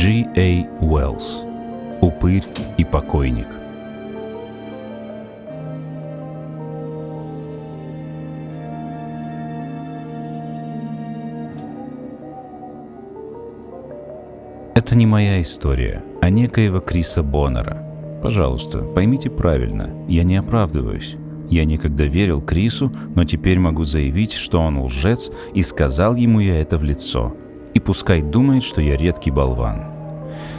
G. A. Уэллс. Упырь и покойник. Это не моя история, а некоего Криса Боннера. Пожалуйста, поймите правильно, я не оправдываюсь. Я никогда верил Крису, но теперь могу заявить, что он лжец, и сказал ему я это в лицо. И пускай думает, что я редкий болван.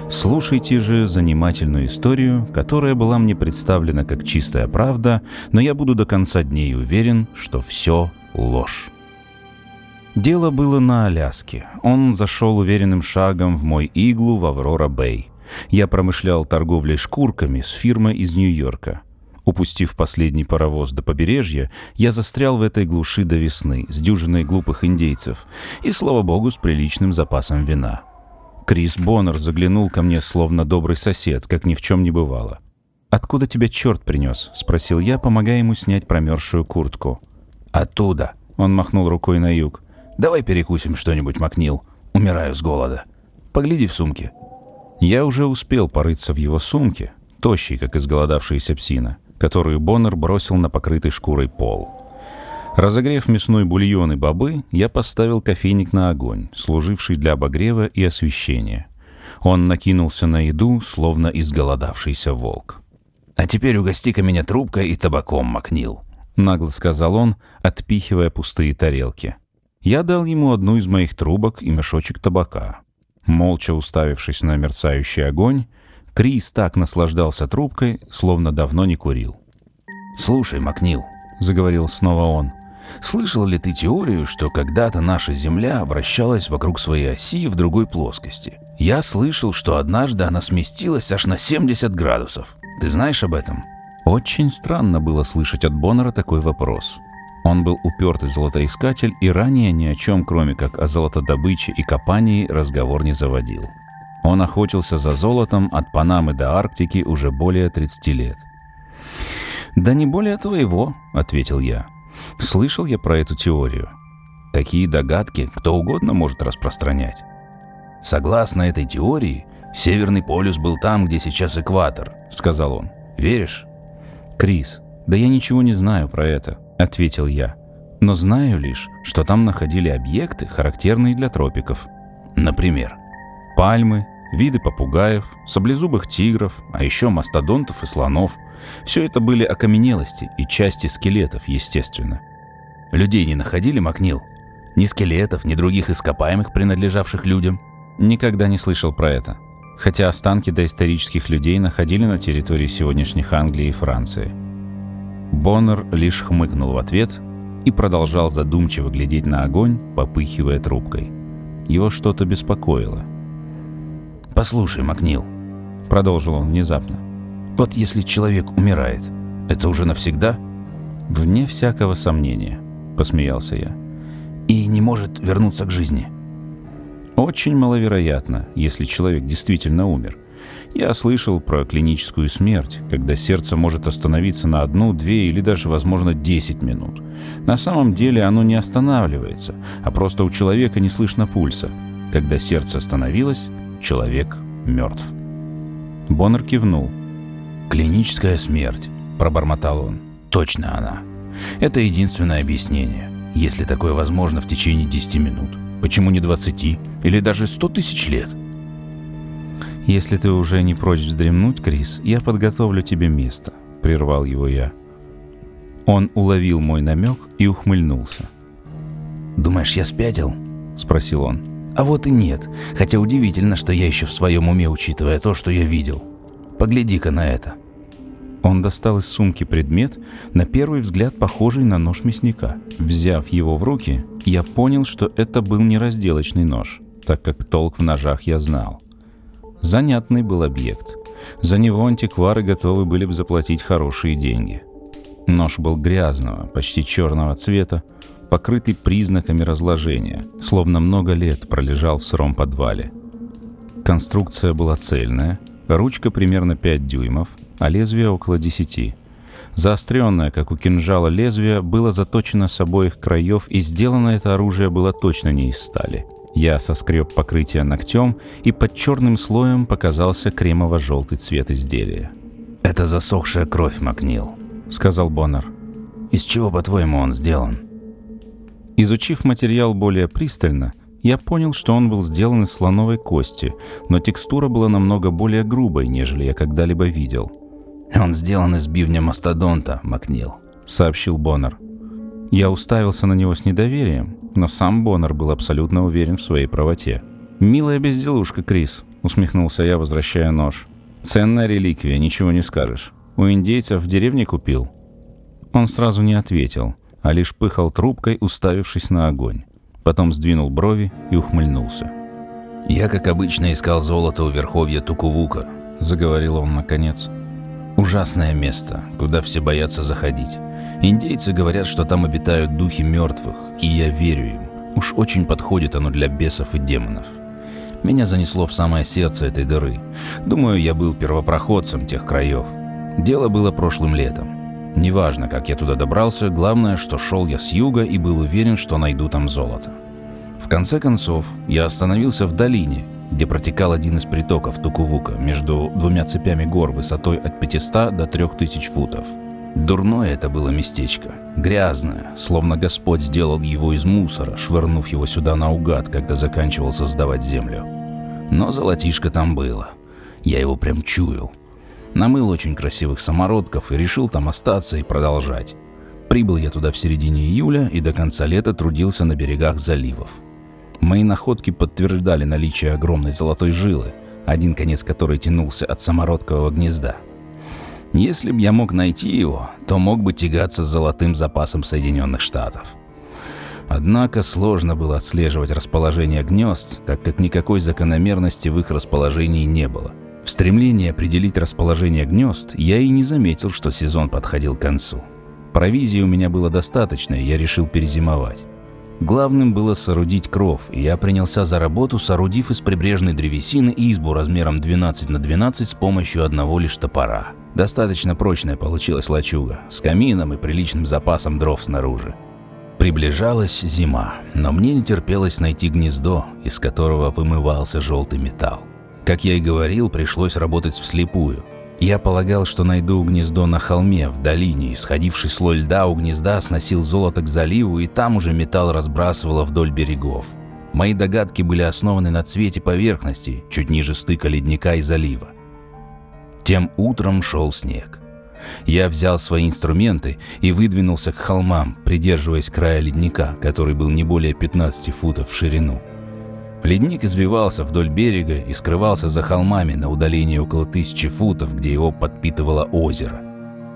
Слушайте же занимательную историю, которая была мне представлена как чистая правда, но я буду до конца дней уверен, что все ложь. Дело было на Аляске. Он зашел уверенным шагом в мой иглу в Аврора-Бэй. Я промышлял торговлей шкурками с фирмой из Нью-Йорка. Упустив последний паровоз до побережья, я застрял в этой глуши до весны с дюжиной глупых индейцев и, слава богу, с приличным запасом вина. Крис Боннер заглянул ко мне, словно добрый сосед, как ни в чем не бывало. «Откуда тебя черт принес?» — спросил я, помогая ему снять промерзшую куртку. «Оттуда», — он махнул рукой на юг. «Давай перекусим что-нибудь, Макнил. Умираю с голода. Погляди в сумке». Я уже успел порыться в его сумке, тощий, как изголодавшаяся псина — которую Боннер бросил на покрытый шкурой пол. Разогрев мясной бульон и бобы, я поставил кофейник на огонь, служивший для обогрева и освещения. Он накинулся на еду, словно изголодавшийся волк. «А теперь угости-ка меня трубкой и табаком, Макнил», — нагло сказал он, отпихивая пустые тарелки. Я дал ему одну из моих трубок и мешочек табака. Молча уставившись на мерцающий огонь, Крис так наслаждался трубкой, словно давно не курил. «Слушай, Макнил», — заговорил снова он, — «слышал ли ты теорию, что когда-то наша Земля вращалась вокруг своей оси в другой плоскости? Я слышал, что однажды она сместилась аж на 70 градусов. Ты знаешь об этом?» Очень странно было слышать от Боннера такой вопрос. Он был упертый золотоискатель и ранее ни о чем, кроме как о золотодобыче и копании, разговор не заводил. Он охотился за золотом от Панамы до Арктики уже более 30 лет. «Да не более твоего», — ответил я. «Слышал я про эту теорию. Такие догадки кто угодно может распространять». «Согласно этой теории, Северный полюс был там, где сейчас экватор», — сказал он. «Веришь?» «Крис, да я ничего не знаю про это», — ответил я. «Но знаю лишь, что там находили объекты, характерные для тропиков». «Например?» Пальмы, виды попугаев, саблезубых тигров, а еще мастодонтов и слонов. Все это были окаменелости и части скелетов, естественно. Людей не находили, Макнил? Ни скелетов, ни других ископаемых, принадлежавших людям? Никогда не слышал про это. Хотя останки доисторических людей находили на территории сегодняшних Англии и Франции. Боннер лишь хмыкнул в ответ и продолжал задумчиво глядеть на огонь, попыхивая трубкой. Его что-то беспокоило – «Послушай, Макнил», — продолжил он внезапно, — «вот если человек умирает, это уже навсегда?» «Вне всякого сомнения», — посмеялся я. «И не может вернуться к жизни?» «Очень маловероятно, если человек действительно умер. Я слышал про клиническую смерть, когда сердце может остановиться на одну, две или даже, возможно, десять минут. На самом деле оно не останавливается, а просто у человека не слышно пульса. Когда сердце остановилось, Человек мертв. Боннер кивнул. «Клиническая смерть», — пробормотал он. «Точно она. Это единственное объяснение. Если такое возможно в течение 10 минут, почему не 20 или даже 100 тысяч лет?» «Если ты уже не прочь вздремнуть, Крис, я подготовлю тебе место», — прервал его я. Он уловил мой намек и ухмыльнулся. «Думаешь, я спятил?» — спросил он. А вот и нет, хотя удивительно, что я еще в своем уме, учитывая то, что я видел. Погляди-ка на это. Он достал из сумки предмет, на первый взгляд похожий на нож мясника. Взяв его в руки, я понял, что это был не разделочный нож, так как толк в ножах я знал. Занятный был объект. За него антиквары готовы были бы заплатить хорошие деньги. Нож был грязного, почти черного цвета, покрытый признаками разложения, словно много лет пролежал в сыром подвале. Конструкция была цельная, ручка примерно 5 дюймов, а лезвие около 10. Заостренное, как у кинжала, лезвие было заточено с обоих краев, и сделано это оружие было точно не из стали. Я соскреб покрытие ногтем, и под черным слоем показался кремово-желтый цвет изделия. «Это засохшая кровь, Макнил», — сказал Боннер. «Из чего, по-твоему, он сделан?» Изучив материал более пристально, я понял, что он был сделан из слоновой кости, но текстура была намного более грубой, нежели я когда-либо видел. «Он сделан из бивня мастодонта, Макнил», — сообщил Боннер. Я уставился на него с недоверием, но сам Боннер был абсолютно уверен в своей правоте. «Милая безделушка, Крис», — усмехнулся я, возвращая нож. «Ценная реликвия, ничего не скажешь. У индейцев в деревне купил?» Он сразу не ответил, а лишь пыхал трубкой, уставившись на огонь. Потом сдвинул брови и ухмыльнулся. «Я, как обычно, искал золото у верховья Тукувука», — заговорил он наконец. «Ужасное место, куда все боятся заходить. Индейцы говорят, что там обитают духи мертвых, и я верю им. Уж очень подходит оно для бесов и демонов. Меня занесло в самое сердце этой дыры. Думаю, я был первопроходцем тех краев. Дело было прошлым летом. Неважно, как я туда добрался, главное, что шел я с юга и был уверен, что найду там золото. В конце концов, я остановился в долине, где протекал один из притоков Тукувука между двумя цепями гор высотой от 500 до 3000 футов. Дурное это было местечко, грязное, словно Господь сделал его из мусора, швырнув его сюда наугад, когда заканчивал создавать землю. Но золотишко там было. Я его прям чуял. Намыл очень красивых самородков и решил там остаться и продолжать. Прибыл я туда в середине июля и до конца лета трудился на берегах заливов. Мои находки подтверждали наличие огромной золотой жилы, один конец которой тянулся от самородкового гнезда. Если б я мог найти его, то мог бы тягаться с золотым запасом Соединенных Штатов. Однако сложно было отслеживать расположение гнезд, так как никакой закономерности в их расположении не было – в стремлении определить расположение гнезд я и не заметил, что сезон подходил к концу. Провизии у меня было достаточно, и я решил перезимовать. Главным было соорудить кров, и я принялся за работу, соорудив из прибрежной древесины избу размером 12 на 12 с помощью одного лишь топора. Достаточно прочная получилась лачуга, с камином и приличным запасом дров снаружи. Приближалась зима, но мне не терпелось найти гнездо, из которого вымывался желтый металл. Как я и говорил, пришлось работать вслепую. Я полагал, что найду гнездо на холме, в долине, исходивший слой льда у гнезда сносил золото к заливу, и там уже металл разбрасывало вдоль берегов. Мои догадки были основаны на цвете поверхности, чуть ниже стыка ледника и залива. Тем утром шел снег. Я взял свои инструменты и выдвинулся к холмам, придерживаясь края ледника, который был не более 15 футов в ширину. Ледник извивался вдоль берега и скрывался за холмами на удалении около тысячи футов, где его подпитывало озеро.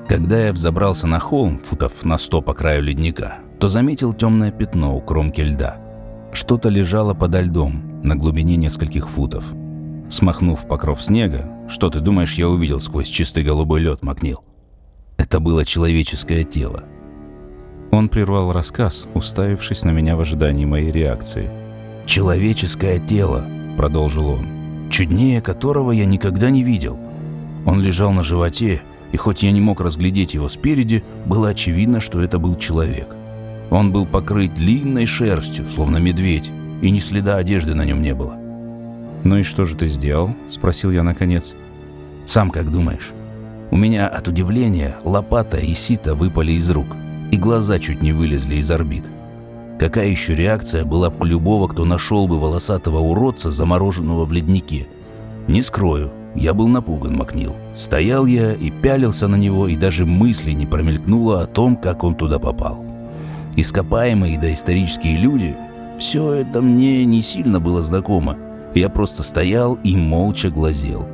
Когда я взобрался на холм, футов на сто по краю ледника, то заметил темное пятно у кромки льда. Что-то лежало подо льдом на глубине нескольких футов. Смахнув покров снега, что ты думаешь, я увидел сквозь чистый голубой лед, Макнил? Это было человеческое тело. Он прервал рассказ, уставившись на меня в ожидании моей реакции – «Человеческое тело», — продолжил он, — «чуднее которого я никогда не видел. Он лежал на животе, и хоть я не мог разглядеть его спереди, было очевидно, что это был человек. Он был покрыт длинной шерстью, словно медведь, и ни следа одежды на нем не было. «Ну и что же ты сделал?» — спросил я наконец. «Сам как думаешь?» У меня от удивления лопата и сито выпали из рук, и глаза чуть не вылезли из орбит. Какая еще реакция была бы любого, кто нашел бы волосатого уродца, замороженного в леднике? Не скрою, я был напуган, Макнил. Стоял я и пялился на него, и даже мысли не промелькнуло о том, как он туда попал. Ископаемые доисторические люди — все это мне не сильно было знакомо. Я просто стоял и молча глазел.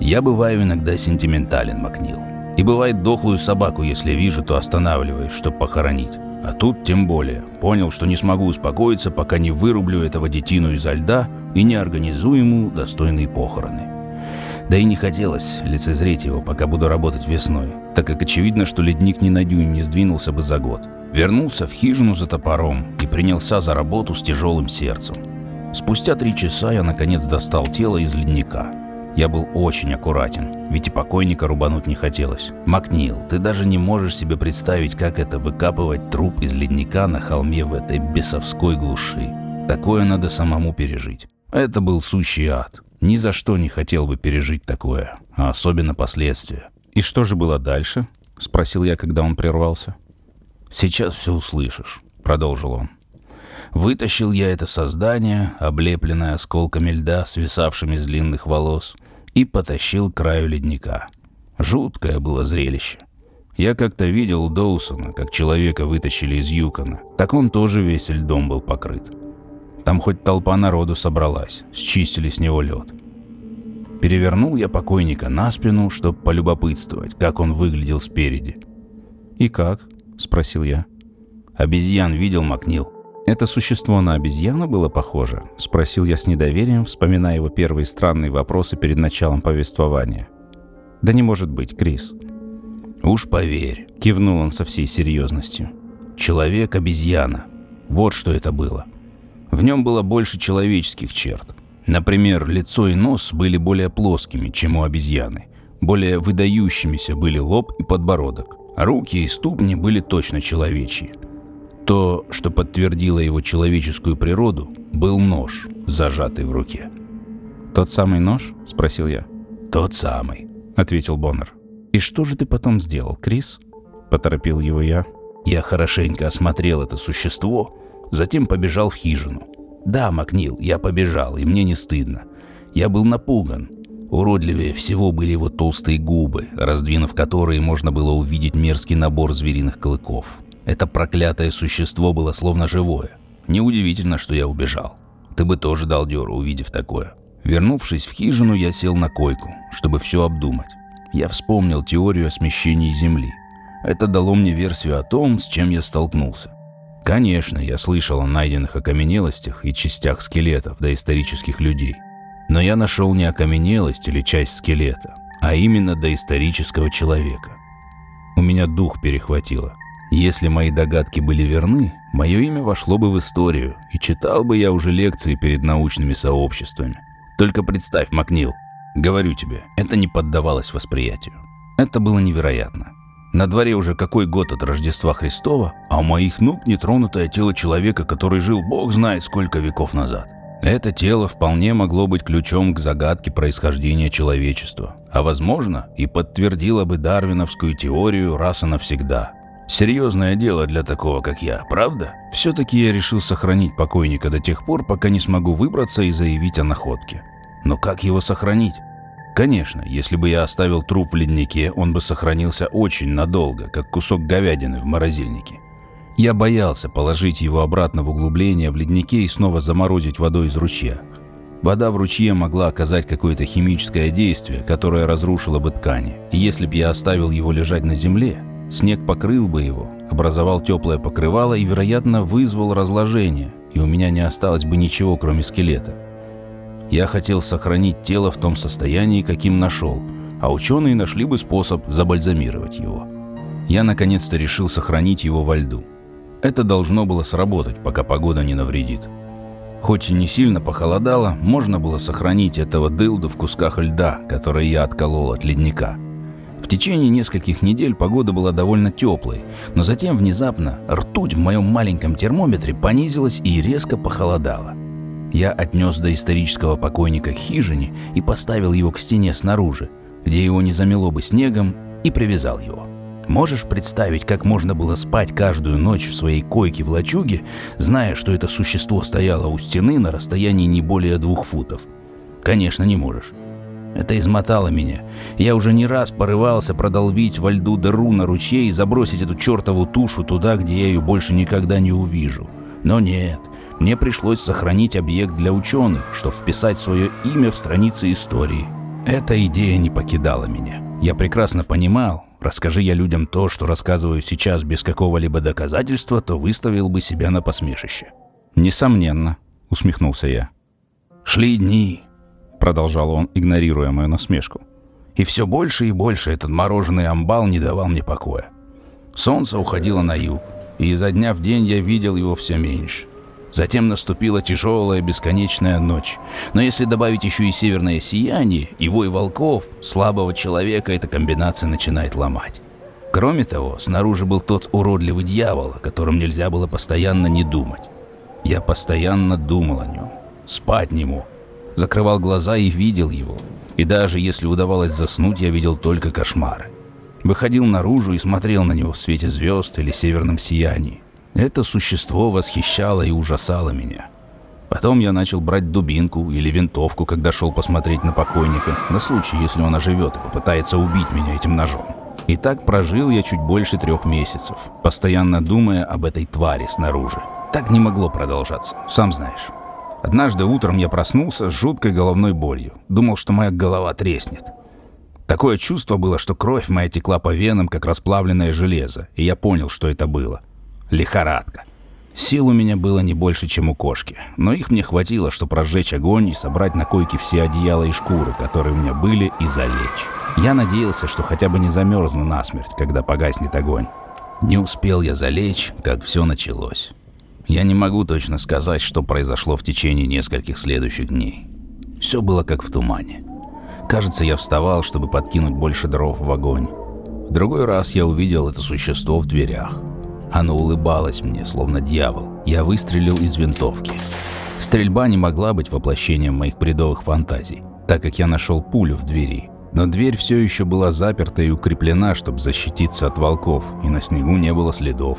Я бываю иногда сентиментален, Макнил. И бывает дохлую собаку, если вижу, то останавливаюсь, чтобы похоронить. А тут тем более. Понял, что не смогу успокоиться, пока не вырублю этого детину изо льда и не организую ему достойные похороны. Да и не хотелось лицезреть его, пока буду работать весной, так как очевидно, что ледник ни на дюйм не сдвинулся бы за год. Вернулся в хижину за топором и принялся за работу с тяжелым сердцем. Спустя три часа я наконец достал тело из ледника – я был очень аккуратен, ведь и покойника рубануть не хотелось. Макнил, ты даже не можешь себе представить, как это выкапывать труп из ледника на холме в этой бесовской глуши. Такое надо самому пережить. Это был сущий ад. Ни за что не хотел бы пережить такое, а особенно последствия. «И что же было дальше?» — спросил я, когда он прервался. «Сейчас все услышишь», — продолжил он. Вытащил я это создание, облепленное осколками льда, свисавшими с длинных волос, и потащил к краю ледника. Жуткое было зрелище. Я как-то видел Доусона, как человека вытащили из Юкона. Так он тоже весь льдом был покрыт. Там хоть толпа народу собралась, счистили с него лед. Перевернул я покойника на спину, чтобы полюбопытствовать, как он выглядел спереди. «И как?» — спросил я. «Обезьян видел Макнил?» «Это существо на обезьяну было похоже?» — спросил я с недоверием, вспоминая его первые странные вопросы перед началом повествования. «Да не может быть, Крис». «Уж поверь», — кивнул он со всей серьезностью. «Человек-обезьяна. Вот что это было. В нем было больше человеческих черт. Например, лицо и нос были более плоскими, чем у обезьяны. Более выдающимися были лоб и подбородок. Руки и ступни были точно человечьи. То, что подтвердило его человеческую природу, был нож, зажатый в руке. «Тот самый нож?» — спросил я. «Тот самый», — ответил Боннер. «И что же ты потом сделал, Крис?» — поторопил его я. «Я хорошенько осмотрел это существо, затем побежал в хижину. Да, Макнил, я побежал, и мне не стыдно. Я был напуган. Уродливее всего были его толстые губы, раздвинув которые можно было увидеть мерзкий набор звериных клыков. Это проклятое существо было словно живое. Неудивительно, что я убежал. Ты бы тоже дал дёру, увидев такое. Вернувшись в хижину, я сел на койку, чтобы все обдумать. Я вспомнил теорию о смещении Земли. Это дало мне версию о том, с чем я столкнулся. Конечно, я слышал о найденных окаменелостях и частях скелетов доисторических людей. Но я нашел не окаменелость или часть скелета, а именно доисторического человека. У меня дух перехватило. Если мои догадки были верны, мое имя вошло бы в историю, и читал бы я уже лекции перед научными сообществами. Только представь, Макнил, говорю тебе, это не поддавалось восприятию. Это было невероятно. На дворе уже какой год от Рождества Христова, а у моих ног нетронутое тело человека, который жил бог знает сколько веков назад. Это тело вполне могло быть ключом к загадке происхождения человечества, а возможно и подтвердило бы дарвиновскую теорию раз и навсегда – Серьезное дело для такого, как я, правда? Все-таки я решил сохранить покойника до тех пор, пока не смогу выбраться и заявить о находке. Но как его сохранить? Конечно, если бы я оставил труп в леднике, он бы сохранился очень надолго, как кусок говядины в морозильнике. Я боялся положить его обратно в углубление в леднике и снова заморозить водой из ручья. Вода в ручье могла оказать какое-то химическое действие, которое разрушило бы ткани. Если бы я оставил его лежать на земле, Снег покрыл бы его, образовал теплое покрывало и, вероятно, вызвал разложение, и у меня не осталось бы ничего, кроме скелета. Я хотел сохранить тело в том состоянии, каким нашел, а ученые нашли бы способ забальзамировать его. Я наконец-то решил сохранить его во льду. Это должно было сработать, пока погода не навредит. Хоть и не сильно похолодало, можно было сохранить этого дылду в кусках льда, которые я отколол от ледника – в течение нескольких недель погода была довольно теплой, но затем внезапно ртуть в моем маленьком термометре понизилась и резко похолодала. Я отнес до исторического покойника хижине и поставил его к стене снаружи, где его не замело бы снегом, и привязал его. Можешь представить, как можно было спать каждую ночь в своей койке в лачуге, зная, что это существо стояло у стены на расстоянии не более двух футов? Конечно, не можешь. Это измотало меня. Я уже не раз порывался продолбить во льду дыру на ручье и забросить эту чертову тушу туда, где я ее больше никогда не увижу. Но нет, мне пришлось сохранить объект для ученых, чтобы вписать свое имя в страницы истории. Эта идея не покидала меня. Я прекрасно понимал, расскажи я людям то, что рассказываю сейчас без какого-либо доказательства, то выставил бы себя на посмешище. «Несомненно», — усмехнулся я. Шли дни, продолжал он, игнорируя мою насмешку. И все больше и больше этот мороженый амбал не давал мне покоя. Солнце уходило на юг, и изо дня в день я видел его все меньше. Затем наступила тяжелая бесконечная ночь. Но если добавить еще и северное сияние, и вой волков, слабого человека эта комбинация начинает ломать. Кроме того, снаружи был тот уродливый дьявол, о котором нельзя было постоянно не думать. Я постоянно думал о нем, спать не мог. Закрывал глаза и видел его. И даже если удавалось заснуть, я видел только кошмары. Выходил наружу и смотрел на него в свете звезд или северном сиянии. Это существо восхищало и ужасало меня. Потом я начал брать дубинку или винтовку, когда шел посмотреть на покойника, на случай, если он оживет и попытается убить меня этим ножом. И так прожил я чуть больше трех месяцев, постоянно думая об этой твари снаружи. Так не могло продолжаться, сам знаешь. Однажды утром я проснулся с жуткой головной болью. Думал, что моя голова треснет. Такое чувство было, что кровь моя текла по венам, как расплавленное железо, и я понял, что это было. Лихорадка. Сил у меня было не больше, чем у кошки, но их мне хватило, чтобы разжечь огонь и собрать на койке все одеяла и шкуры, которые у меня были, и залечь. Я надеялся, что хотя бы не замерзну насмерть, когда погаснет огонь. Не успел я залечь, как все началось. Я не могу точно сказать, что произошло в течение нескольких следующих дней. Все было как в тумане. Кажется, я вставал, чтобы подкинуть больше дров в огонь. В другой раз я увидел это существо в дверях. Оно улыбалось мне, словно дьявол. Я выстрелил из винтовки. Стрельба не могла быть воплощением моих бредовых фантазий, так как я нашел пулю в двери. Но дверь все еще была заперта и укреплена, чтобы защититься от волков, и на снегу не было следов.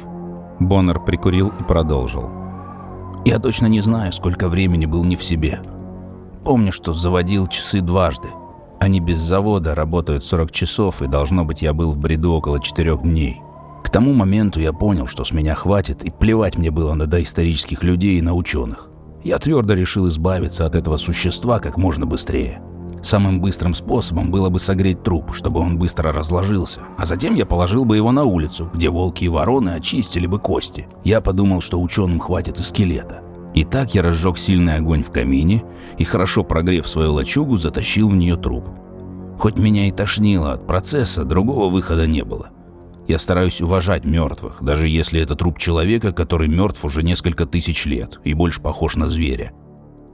Боннер прикурил и продолжил. Я точно не знаю, сколько времени был не в себе. Помню, что заводил часы дважды. Они без завода работают 40 часов, и должно быть, я был в бреду около четырех дней. К тому моменту я понял, что с меня хватит, и плевать мне было на доисторических людей и на ученых. Я твердо решил избавиться от этого существа как можно быстрее. Самым быстрым способом было бы согреть труп, чтобы он быстро разложился, а затем я положил бы его на улицу, где волки и вороны очистили бы кости. Я подумал, что ученым хватит и скелета. И так я разжег сильный огонь в камине и, хорошо прогрев свою лачугу, затащил в нее труп. Хоть меня и тошнило от процесса, другого выхода не было. Я стараюсь уважать мертвых, даже если это труп человека, который мертв уже несколько тысяч лет и больше похож на зверя.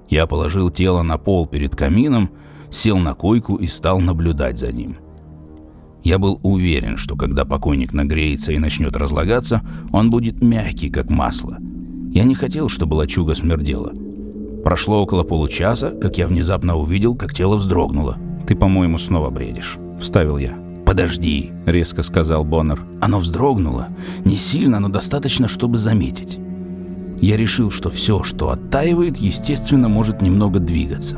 Я положил тело на пол перед камином, сел на койку и стал наблюдать за ним. Я был уверен, что когда покойник нагреется и начнет разлагаться, он будет мягкий, как масло. Я не хотел, чтобы лачуга смердела. Прошло около получаса, как я внезапно увидел, как тело вздрогнуло. «Ты, по-моему, снова бредишь», — вставил я. «Подожди», — резко сказал Боннер. Оно вздрогнуло. Не сильно, но достаточно, чтобы заметить. Я решил, что все, что оттаивает, естественно, может немного двигаться.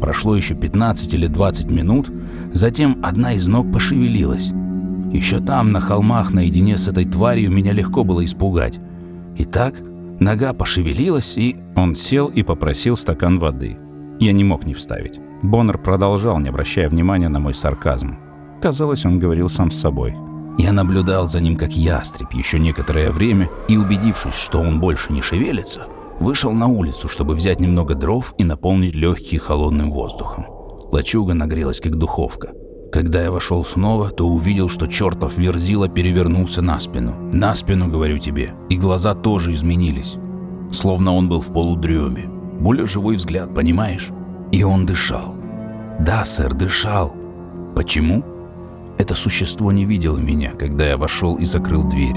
Прошло еще 15 или 20 минут, затем одна из ног пошевелилась. Еще там, на холмах, наедине с этой тварью, меня легко было испугать. Итак, нога пошевелилась, и... Он сел и попросил стакан воды. Я не мог не вставить. Боннер продолжал, не обращая внимания на мой сарказм. Казалось, он говорил сам с собой. Я наблюдал за ним как ястреб еще некоторое время и, убедившись, что он больше не шевелится, вышел на улицу, чтобы взять немного дров и наполнить легкие холодным воздухом. Лачуга нагрелась, как духовка. Когда я вошел снова, то увидел, что чертов верзила перевернулся на спину. На спину, говорю тебе. И глаза тоже изменились. Словно он был в полудреме. Более живой взгляд, понимаешь? И он дышал. Да, сэр, дышал. Почему? Это существо не видело меня, когда я вошел и закрыл дверь.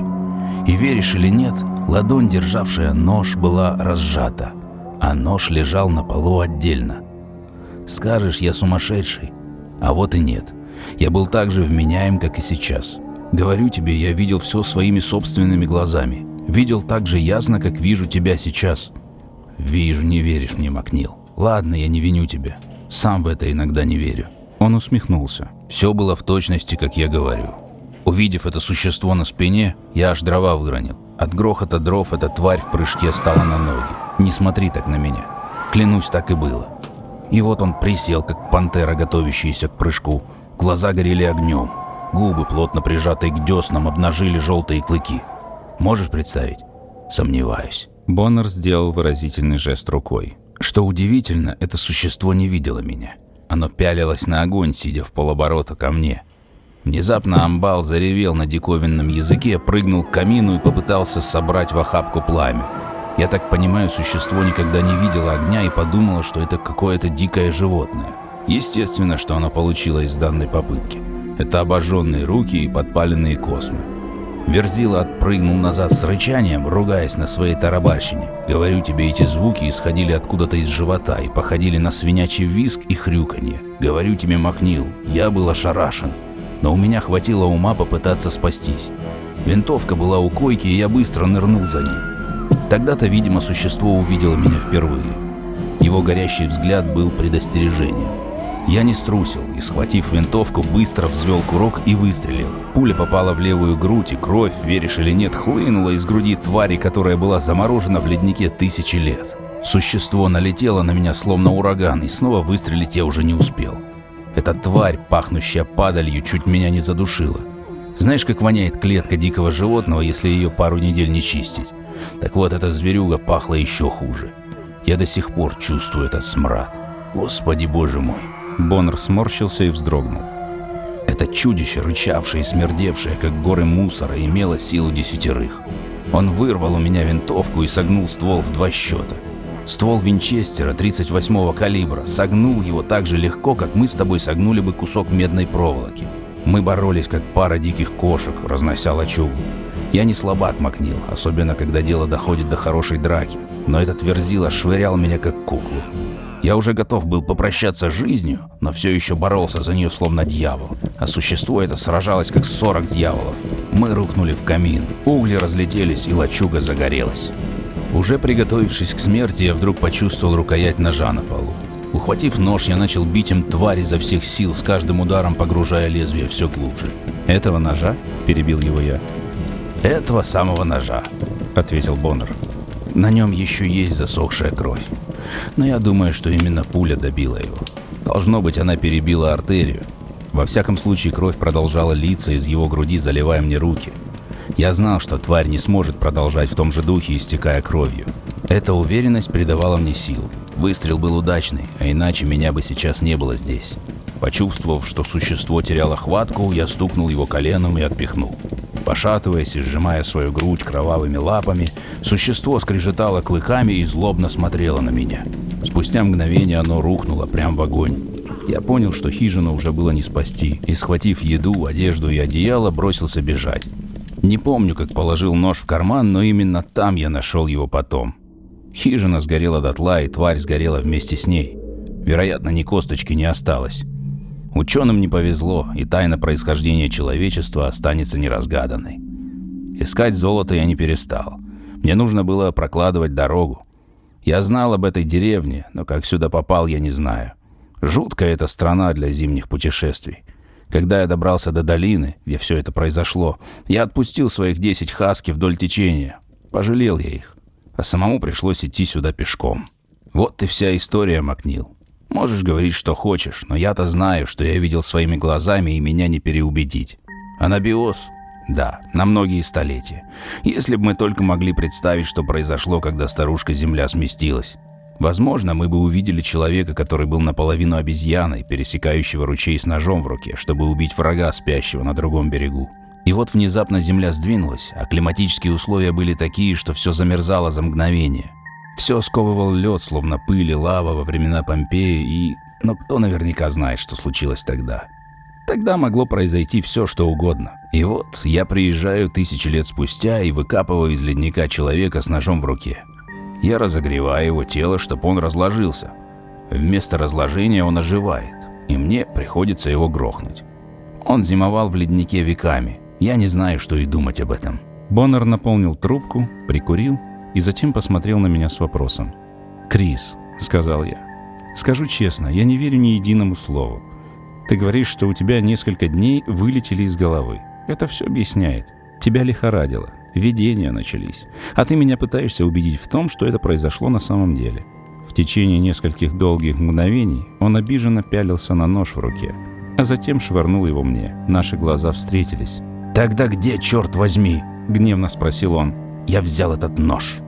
И веришь или нет, ладонь, державшая нож, была разжата, а нож лежал на полу отдельно. Скажешь, я сумасшедший. А вот и нет. Я был так же вменяем, как и сейчас. Говорю тебе, я видел все своими собственными глазами. Видел так же ясно, как вижу тебя сейчас. Вижу, не веришь мне, Макнил. Ладно, я не виню тебя. Сам в это иногда не верю. Он усмехнулся. Все было в точности, как я говорю. Увидев это существо на спине, я аж дрова выронил. От грохота дров эта тварь в прыжке стала на ноги. Не смотри так на меня. Клянусь, так и было. И вот он присел, как пантера, готовящаяся к прыжку. Глаза горели огнем. Губы, плотно прижатые к деснам, обнажили желтые клыки. Можешь представить? Сомневаюсь. Боннер сделал выразительный жест рукой. Что удивительно, это существо не видело меня. Оно пялилось на огонь, сидя в полоборота ко мне. Внезапно амбал заревел на диковинном языке, прыгнул к камину и попытался собрать в охапку пламя. Я так понимаю, существо никогда не видело огня и подумало, что это какое-то дикое животное. Естественно, что оно получило из данной попытки. Это обожженные руки и подпаленные космы. Верзила отпрыгнул назад с рычанием, ругаясь на своей тарабарщине. Говорю тебе, эти звуки исходили откуда-то из живота и походили на свинячий визг и хрюканье. Говорю тебе, Макнил, я был ошарашен. Но у меня хватило ума попытаться спастись. Винтовка была у койки, и я быстро нырнул за ней. Тогда-то, видимо, существо увидело меня впервые. Его горящий взгляд был предостережением. Я не струсил и, схватив винтовку, быстро взвел курок и выстрелил. Пуля попала в левую грудь, и кровь, веришь или нет, хлынула из груди твари, которая была заморожена в леднике тысячи лет. Существо налетело на меня словно ураган, и снова выстрелить я уже не успел. Эта тварь, пахнущая падалью, чуть меня не задушила. Знаешь, как воняет клетка дикого животного, если ее пару недель не чистить? Так вот, эта зверюга пахла еще хуже. Я до сих пор чувствую этот смрад. Господи боже мой. Боннер сморщился и вздрогнул. Это чудище, рычавшее и смердевшее, как горы мусора, имело силу десятерых. Он вырвал у меня винтовку и согнул ствол в два счета. Ствол Винчестера 38-го калибра согнул его так же легко, как мы с тобой согнули бы кусок медной проволоки. Мы боролись, как пара диких кошек, разнося лачугу. Я не слабак Макнил, особенно когда дело доходит до хорошей драки, но этот верзила швырял меня как куклу. Я уже готов был попрощаться с жизнью, но все еще боролся за нее словно дьявол. А существо это сражалось как 40 дьяволов. Мы рухнули в камин, угли разлетелись и лачуга загорелась. Уже приготовившись к смерти, я вдруг почувствовал рукоять ножа на полу. Ухватив нож, я начал бить им тварь изо всех сил, с каждым ударом погружая лезвие все глубже. «Этого ножа?» – перебил его я. «Этого самого ножа», – ответил Боннер. «На нем еще есть засохшая кровь но я думаю, что именно пуля добила его. Должно быть, она перебила артерию. Во всяком случае, кровь продолжала литься из его груди, заливая мне руки. Я знал, что тварь не сможет продолжать в том же духе, истекая кровью. Эта уверенность придавала мне сил. Выстрел был удачный, а иначе меня бы сейчас не было здесь. Почувствовав, что существо теряло хватку, я стукнул его коленом и отпихнул. Пошатываясь и сжимая свою грудь кровавыми лапами, существо скрежетало клыками и злобно смотрело на меня. Спустя мгновение оно рухнуло прямо в огонь. Я понял, что хижину уже было не спасти, и, схватив еду, одежду и одеяло, бросился бежать. Не помню, как положил нож в карман, но именно там я нашел его потом. Хижина сгорела дотла, и тварь сгорела вместе с ней. Вероятно, ни косточки не осталось. Ученым не повезло, и тайна происхождения человечества останется неразгаданной. Искать золото я не перестал. Мне нужно было прокладывать дорогу. Я знал об этой деревне, но как сюда попал, я не знаю. Жуткая эта страна для зимних путешествий. Когда я добрался до долины, где все это произошло, я отпустил своих десять хаски вдоль течения. Пожалел я их. А самому пришлось идти сюда пешком. Вот и вся история, Макнил. Можешь говорить, что хочешь, но я-то знаю, что я видел своими глазами, и меня не переубедить. Анабиоз? Да, на многие столетия. Если бы мы только могли представить, что произошло, когда старушка-Земля сместилась. Возможно, мы бы увидели человека, который был наполовину обезьяной, пересекающего ручей с ножом в руке, чтобы убить врага, спящего на другом берегу. И вот внезапно земля сдвинулась, а климатические условия были такие, что все замерзало за мгновение. Все сковывал лед, словно пыль и лава во времена Помпеи, и... Но кто наверняка знает, что случилось тогда? Тогда могло произойти все, что угодно. И вот я приезжаю тысячи лет спустя и выкапываю из ледника человека с ножом в руке. Я разогреваю его тело, чтобы он разложился. Вместо разложения он оживает, и мне приходится его грохнуть. Он зимовал в леднике веками. Я не знаю, что и думать об этом. Боннер наполнил трубку, прикурил и затем посмотрел на меня с вопросом. «Крис», — сказал я, — «скажу честно, я не верю ни единому слову. Ты говоришь, что у тебя несколько дней вылетели из головы. Это все объясняет. Тебя лихорадило, видения начались, а ты меня пытаешься убедить в том, что это произошло на самом деле». В течение нескольких долгих мгновений он обиженно пялился на нож в руке, а затем швырнул его мне. Наши глаза встретились. «Тогда где, черт возьми?» — гневно спросил он я взял этот нож.